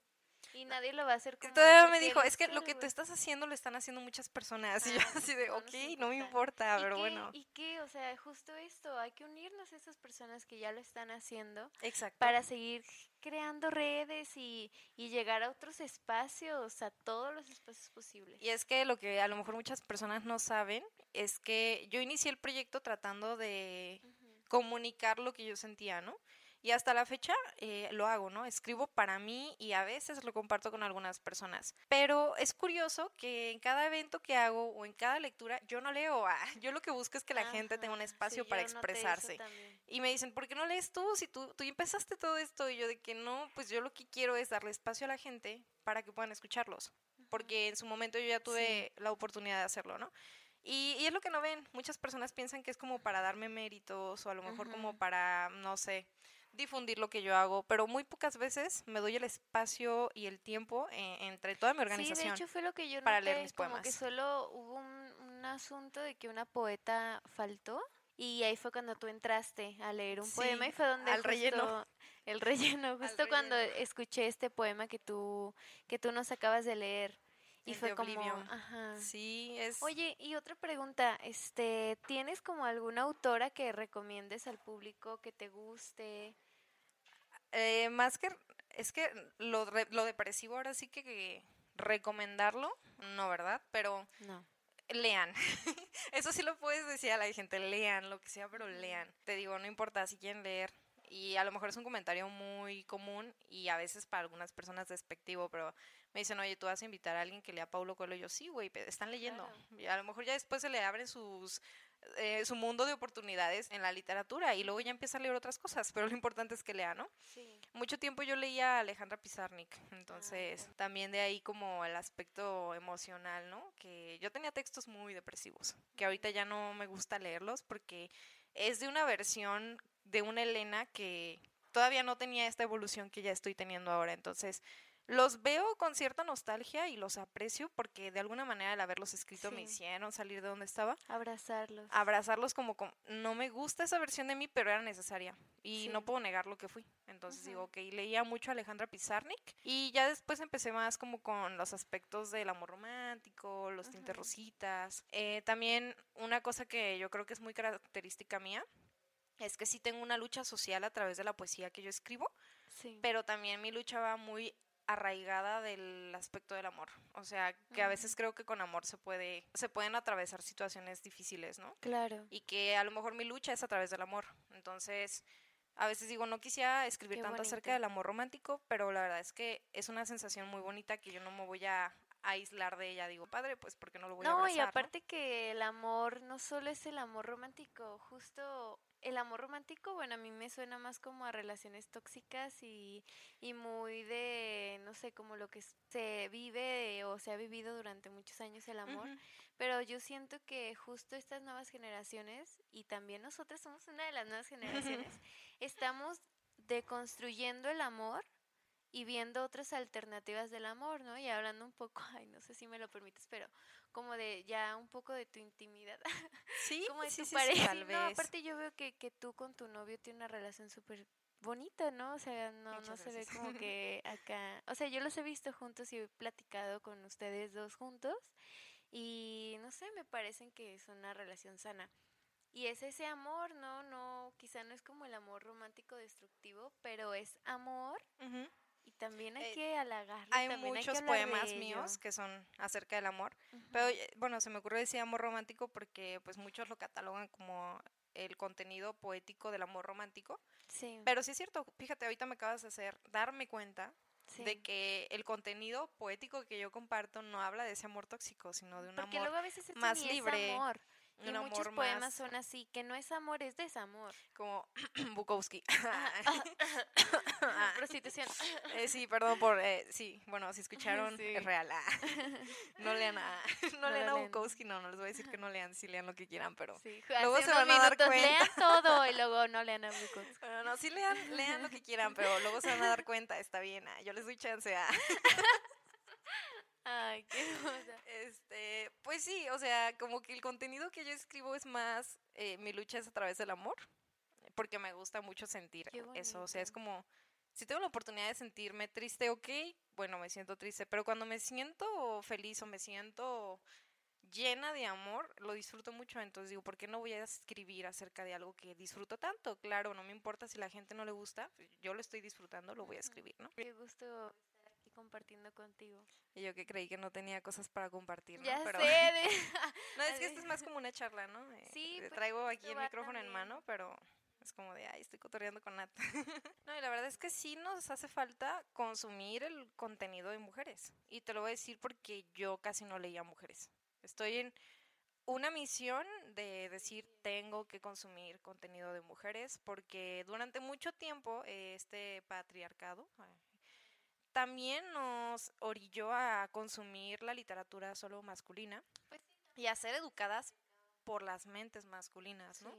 Y nadie lo va a hacer como todavía me dijo, es que lo que tú güey". estás haciendo lo están haciendo muchas personas. Y yo Ah, así de, ok, no me importa". importa, ¿Y pero qué? bueno. ¿Y qué? O sea, justo esto, hay que unirnos a esas personas que ya lo están haciendo Exacto. para seguir creando redes y, y llegar a otros espacios, a todos los espacios posibles. Y es que lo que a lo mejor muchas personas no saben es que yo inicié el proyecto tratando de comunicar lo que yo sentía, ¿no? Y hasta la fecha eh, lo hago, ¿no? Escribo para mí y a veces lo comparto con algunas personas. Pero es curioso que en cada evento que hago o en cada lectura yo no leo. ah, yo lo que busco es que la gente tenga un Ajá, espacio sí, para expresarse. Y me dicen, ¿por qué no lees tú? Si tú, tú empezaste todo esto y yo de que no, pues yo lo que quiero es darle espacio a la gente para que puedan escucharlos. Porque en su momento yo ya tuve la oportunidad de hacerlo, ¿no? Y, y es lo que no ven. Muchas personas piensan que es como para darme méritos o a lo mejor como Ujú. para, no sé, difundir lo que yo hago. Pero muy pocas veces me doy el espacio y el tiempo eh, entre toda mi Sí, organización. de hecho fue lo que yo para noté, leer mis como que poemas. solo hubo un, un asunto de que una poeta faltó y ahí fue cuando tú entraste a leer un Sí, poema y fue donde al relleno. justo- el relleno, justo cuando relleno. escuché este poema que tú que tú nos acabas de leer y El fue como, ajá. Sí, es... Oye, y otra pregunta, este, ¿tienes como alguna autora que recomiendes al público que te guste? Eh, más que es que lo, lo depresivo ahora sí que, que recomendarlo, no, ¿verdad? Pero No. lean. Eso sí lo puedes decir a la gente, lean, lo que sea, pero lean. Te digo, no importa si quieren leer. Y a lo mejor es un comentario muy común y a veces para algunas personas despectivo, pero me dicen, oye, tú vas a invitar a alguien que lea Paulo Coelho. Y yo, sí, güey, están leyendo. Claro. Y a lo mejor ya después se le abren sus eh, su mundo de oportunidades en la literatura y luego ya empieza a leer otras cosas, pero lo importante es que lea, ¿no? Sí. Mucho tiempo yo leía a Alejandra Pizarnik, entonces también de ahí como el aspecto emocional, ¿no? Que yo tenía textos muy depresivos, que ahorita ya no me gusta leerlos porque es de una versión de una Elena que todavía no tenía esta evolución que ya estoy teniendo ahora, entonces los veo con cierta nostalgia y los aprecio porque de alguna manera al haberlos escrito me Sí. hicieron salir de donde estaba Abrazarlos. abrazarlos como, como- no me gusta esa versión de mí, pero era necesaria y Sí. no puedo negar lo que fui. Entonces digo, ok, leía mucho a Alejandra Pizarnik y ya después empecé más como con los aspectos del amor romántico, los tintes Ujú. rositas. Eh, también una cosa que yo creo que es muy característica mía es que sí tengo una lucha social a través de la poesía que yo escribo, Sí. pero también mi lucha va muy arraigada del aspecto del amor. O sea, que a veces creo que con amor se puede se pueden atravesar situaciones difíciles, ¿no? Claro. y que a lo mejor mi lucha es a través del amor. Entonces, a veces digo, no quisiera escribir Qué tanto bonito. acerca del amor romántico, pero la verdad es que es una sensación muy bonita que yo no me voy a aislar de ella. Digo, padre, pues porque no lo voy a No, abrazar. y aparte que el amor no solo es el amor romántico, justo el amor romántico, bueno, a mí me suena más como a relaciones tóxicas y, y muy de, no sé, como lo que se vive o se ha vivido durante muchos años el amor. Pero yo siento que justo estas nuevas generaciones, y también nosotras somos una de las nuevas generaciones, estamos deconstruyendo el amor y viendo otras alternativas del amor, ¿no? Y hablando un poco, ay, no sé si me lo permites, pero como de ya un poco de tu intimidad, Sí, como de sí, tu sí, sí, pareja. tal No, vez. aparte yo veo que, que tú con tu novio tienes una relación súper bonita, ¿no? O sea, no, no se ve como que acá, o sea, yo los he visto juntos y he platicado con ustedes dos juntos y no sé, me parecen que es una relación sana. Y es ese amor, ¿no? No, quizá no es como el amor romántico destructivo, pero es amor Ujú. Y también hay Eh, que halagarlo. Hay también que muchos hablar de poemas míos que son acerca del amor, pero eh, bueno, se me ocurrió decir amor romántico porque pues muchos lo catalogan como el contenido poético del amor romántico, Sí, pero sí es cierto, fíjate, ahorita me acabas de hacer darme cuenta sí. de que el contenido poético que yo comparto no habla de ese amor tóxico, sino de un Porque amor luego a veces más libre, amor. Un Y muchos amor poemas más- son así, que no es amor, es desamor. como Bukowski. Prostitución. Eh, sí, perdón por, eh, sí, bueno, si escucharon, Sí. es real. ah. No lean a, no No lean a. Bukowski, no, no les voy a decir que no lean, sí lean lo que quieran, pero... Sí, Luego se van a dar cuenta. Lean todo y luego no lean a Bukowski. Bueno, no, sí lean, lean lo que quieran, pero luego se van a dar cuenta, está bien, ah, yo les doy chance a... Ay, qué hermosa. Este, pues sí, o sea, como que el contenido que yo escribo es más, eh, mi lucha es a través del amor, porque me gusta mucho sentir eso, o sea, es como, si tengo la oportunidad de sentirme triste, ok, bueno, me siento triste, pero cuando me siento feliz o me siento llena de amor, lo disfruto mucho, entonces digo, ¿por qué no voy a escribir acerca de algo que disfruto tanto? Claro, no me importa si la gente no le gusta, yo lo estoy disfrutando, lo voy a escribir, ¿no? Qué gusto compartiendo contigo. Y yo que creí que no tenía cosas para compartir, ¿no? Ya Pero- sé. de- No, es que esto es más como una charla, ¿no? Eh, Sí, eh, pues, traigo aquí el micrófono en mano, pero es como de, ay, estoy cotorreando con Nat. no, y la verdad es que sí nos hace falta consumir el contenido de mujeres. Y te lo voy a decir porque yo casi no leía mujeres. Estoy en una misión de decir, tengo que consumir contenido de mujeres porque durante mucho tiempo eh, este patriarcado... también nos orilló a consumir la literatura solo masculina Pues sí, y a ser educadas por las mentes masculinas, ¿no? sí.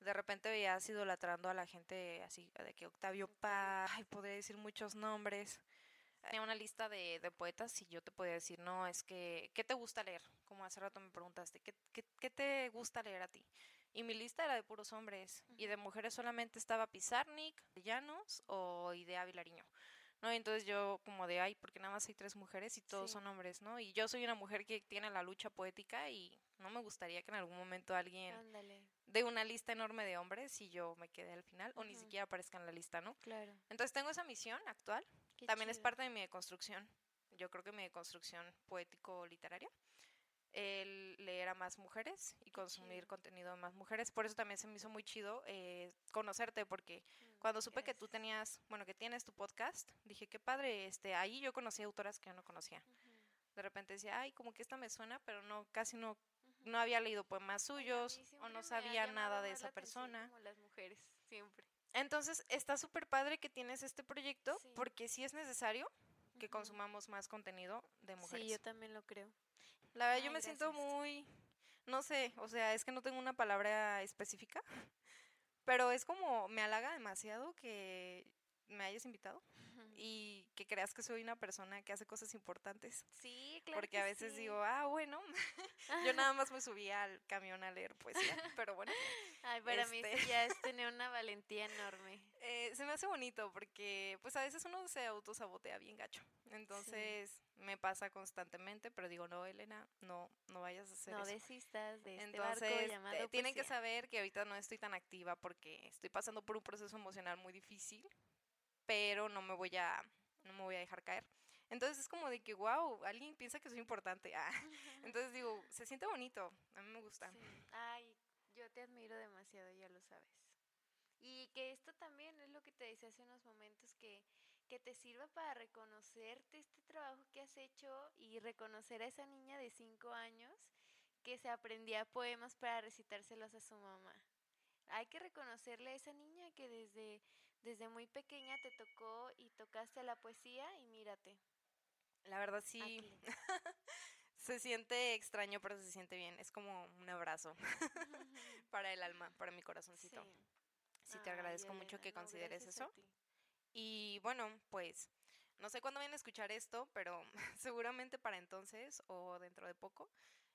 De repente veías idolatrando a la gente así, de que Octavio Paz, ay, podría decir muchos nombres. Tenía una lista de, de poetas y yo te podía decir, no, es que, ¿qué te gusta leer? Como hace rato me preguntaste, ¿qué, qué, qué te gusta leer a ti? Y mi lista era de puros hombres y de mujeres solamente estaba Pizarnik, Llanos o Idea Vilariño. ¿No? Y entonces yo como de, ay, porque nada más hay tres mujeres y todos Sí. son hombres, ¿no? Y yo soy una mujer que tiene la lucha poética y no me gustaría que en algún momento alguien Ándale, de una lista enorme de hombres y yo me quedé al final o ni siquiera aparezca en la lista, ¿no? claro. Entonces tengo esa misión actual. Qué También es parte de mi deconstrucción. Yo creo que mi deconstrucción poético-literaria. El leer a más mujeres y consumir contenido de más mujeres. Por eso también se me hizo muy chido eh, conocerte, porque Mm, cuando supe que tú tenías, bueno, que tienes tu podcast, dije, qué padre, este, ahí yo conocí autoras que yo no conocía. De repente decía, ay, como que esta me suena, pero no, casi no, no había leído poemas suyos o no sabía nada de esa persona. Como las mujeres, siempre. Entonces, está súper padre que tienes este proyecto Sí. porque sí es necesario que consumamos más contenido de mujeres. Sí, yo también lo creo. La verdad, yo me siento muy, no sé, o sea, es que no tengo una palabra específica, pero es como, me halaga demasiado que me hayas invitado. Y que creas que soy una persona que hace cosas importantes. Sí, claro. Porque que a veces sí. digo, ah, bueno, yo nada más me subí al camión a leer poesía, pero bueno, Ay, para mí este- sí ya es tener una valentía enorme. Eh, se me hace bonito porque pues a veces uno se autosabotea bien gacho. Entonces me pasa constantemente, pero digo, no, Elena, no, no vayas a hacer No eso. desistas de este barco Entonces, llamado te- tienen que saber que ahorita no estoy tan activa porque estoy pasando por un proceso emocional muy difícil, pero no me voy a, no me voy a dejar caer. Entonces es como de que, wow, alguien piensa que soy importante. Ah, Entonces digo, se siente bonito, a mí me gusta. Sí. Ay, yo te admiro demasiado, ya lo sabes. Y que esto también es lo que te decía hace unos momentos, que, que te sirva para reconocerte este trabajo que has hecho y reconocer a esa niña de cinco años que se aprendía poemas para recitárselos a su mamá. Hay que reconocerle a esa niña que desde, desde muy pequeña te tocó y tocaste la poesía y mírate. La verdad sí, aquí. se siente extraño, pero se siente bien. Es como un abrazo para el alma, para mi corazoncito. Sí. Sí, te agradezco mucho que no, consideres eso. Y bueno, pues no sé cuándo vayan a escuchar esto, pero seguramente para entonces o dentro de poco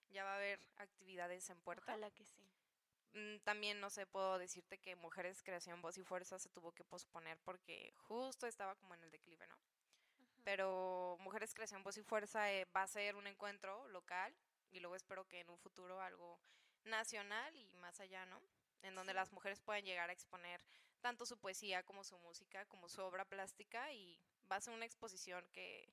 ya va a haber actividades en puerta. Ojalá que sí. Mm, También no sé, puedo decirte que Mujeres Creación Voz y Fuerza se tuvo que posponer porque justo estaba como en el declive, ¿no? Pero Mujeres Creación Voz y Fuerza eh, va a ser un encuentro local y luego espero que en un futuro algo nacional y más allá, ¿no? en donde Sí. las mujeres pueden llegar a exponer tanto su poesía como su música, como su obra plástica y va a ser una exposición que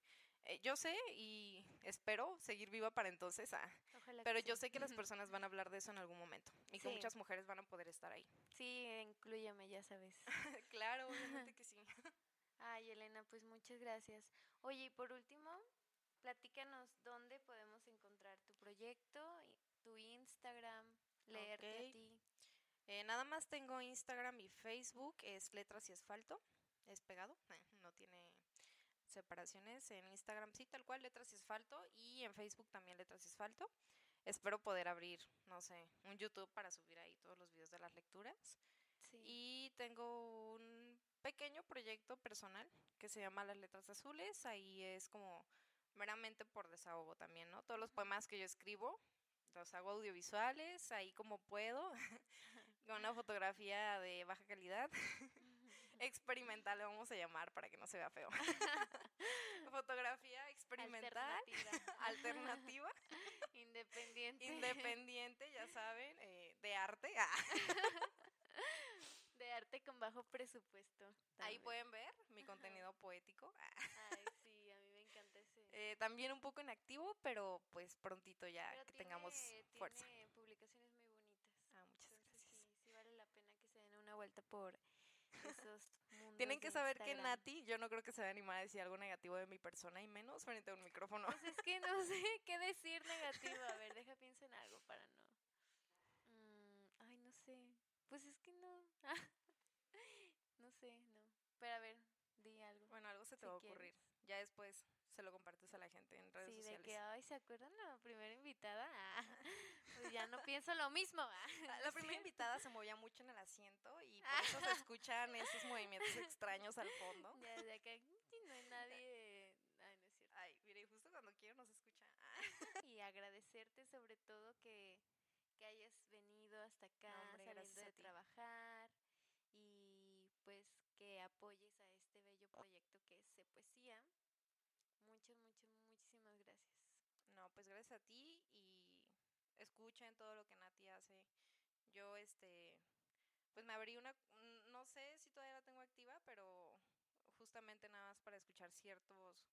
eh, yo sé y espero seguir viva para entonces, ah, Ojalá pero yo sí. sé que las personas van a hablar de eso en algún momento y que Sí. muchas mujeres van a poder estar ahí. Sí, inclúyeme, ya sabes. claro, obviamente que sí. Ay, Elena, pues muchas gracias. Oye, y por último, platícanos dónde podemos encontrar tu proyecto, tu Instagram, leerte Ok. a ti. Eh, nada más tengo Instagram y Facebook, es Letras y Asfalto, es pegado, eh, no tiene separaciones. En Instagram sí, tal cual, Letras y Asfalto, y en Facebook también Letras y Asfalto. Espero poder abrir, no sé, un YouTube para subir ahí todos los videos de las lecturas. Sí. Y tengo un pequeño proyecto personal que se llama Las Letras Azules. Ahí es como meramente por desahogo también, ¿no? Todos los poemas que yo escribo los hago audiovisuales, ahí como puedo, con una fotografía de baja calidad. experimental le vamos a llamar para que no se vea feo. fotografía experimental, Alternativa. alternativa, Independiente. independiente, ya saben, eh, de arte. Ah. De arte con bajo presupuesto. Ahí también. pueden ver mi contenido poético. Ah. Ay, sí, a mí me encanta ese. Eh, también un poco inactivo, pero pues prontito ya Pero que tiene- tengamos fuerza. Tiene publicaciones muy bonitas. Ah, muchas Entonces, gracias. Sí, sí vale la pena que se den una vuelta por esos mundos. Tienen que saber que. Nati, yo no creo que se va a animar a decir algo negativo de mi persona y menos frente a un micrófono. Pues es que no sé qué decir negativo. A ver, deja pienso en algo para no. Mm, ay, no sé. Pues es que no. no sé, no. Pero a ver, di algo. Bueno, algo se te Si va a ocurrir. quieres. Ya después se lo compartes a la gente en redes Sí, de sociales. que, ay, ¿se acuerdan la primera invitada? Ah, pues ya no pienso lo mismo. ah. Ah, La primera invitada se movía mucho en el asiento y por eso se escuchan esos movimientos extraños al fondo. Ya de "Sí, no hay nadie. Ay, no es cierto. Ay, mire, justo cuando quiero nos escucha. Ah, Y agradecerte sobre todo que, que hayas venido hasta acá No, hombre, saliendo de trabajar y pues que apoyes a este bello proyecto que es Se Poesía. Muchas, muchas, muchísimas gracias. No, pues gracias a ti y escuchen todo lo que Nati hace. Yo, este, pues me abrí una, mm, no sé si todavía la tengo activa, pero justamente nada más para escuchar ciertos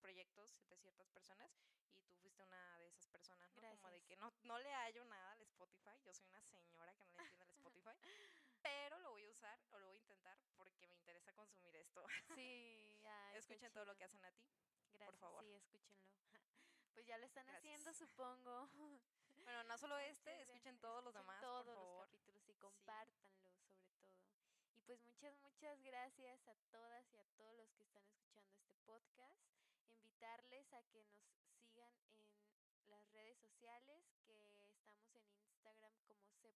proyectos de ciertas personas y tú fuiste una de esas personas, ¿no? Como de que no, no le hallo nada al Spotify, yo soy una señora que no le entiende el Spotify, pero lo voy a usar o lo voy a intentar porque me interesa consumir esto. Sí, ay, Escuchen todo lo que hacen a ti. Gracias, favor. sí, escúchenlo. Pues ya lo están haciendo, supongo. Bueno, no solo este, escuchen todos los demás, todos por los capítulos y compártanlos sobre todo. Y pues muchas, muchas gracias a todas y a todos los que están escuchando este podcast. Invitarles a que nos sigan en las redes sociales, que estamos en Instagram como C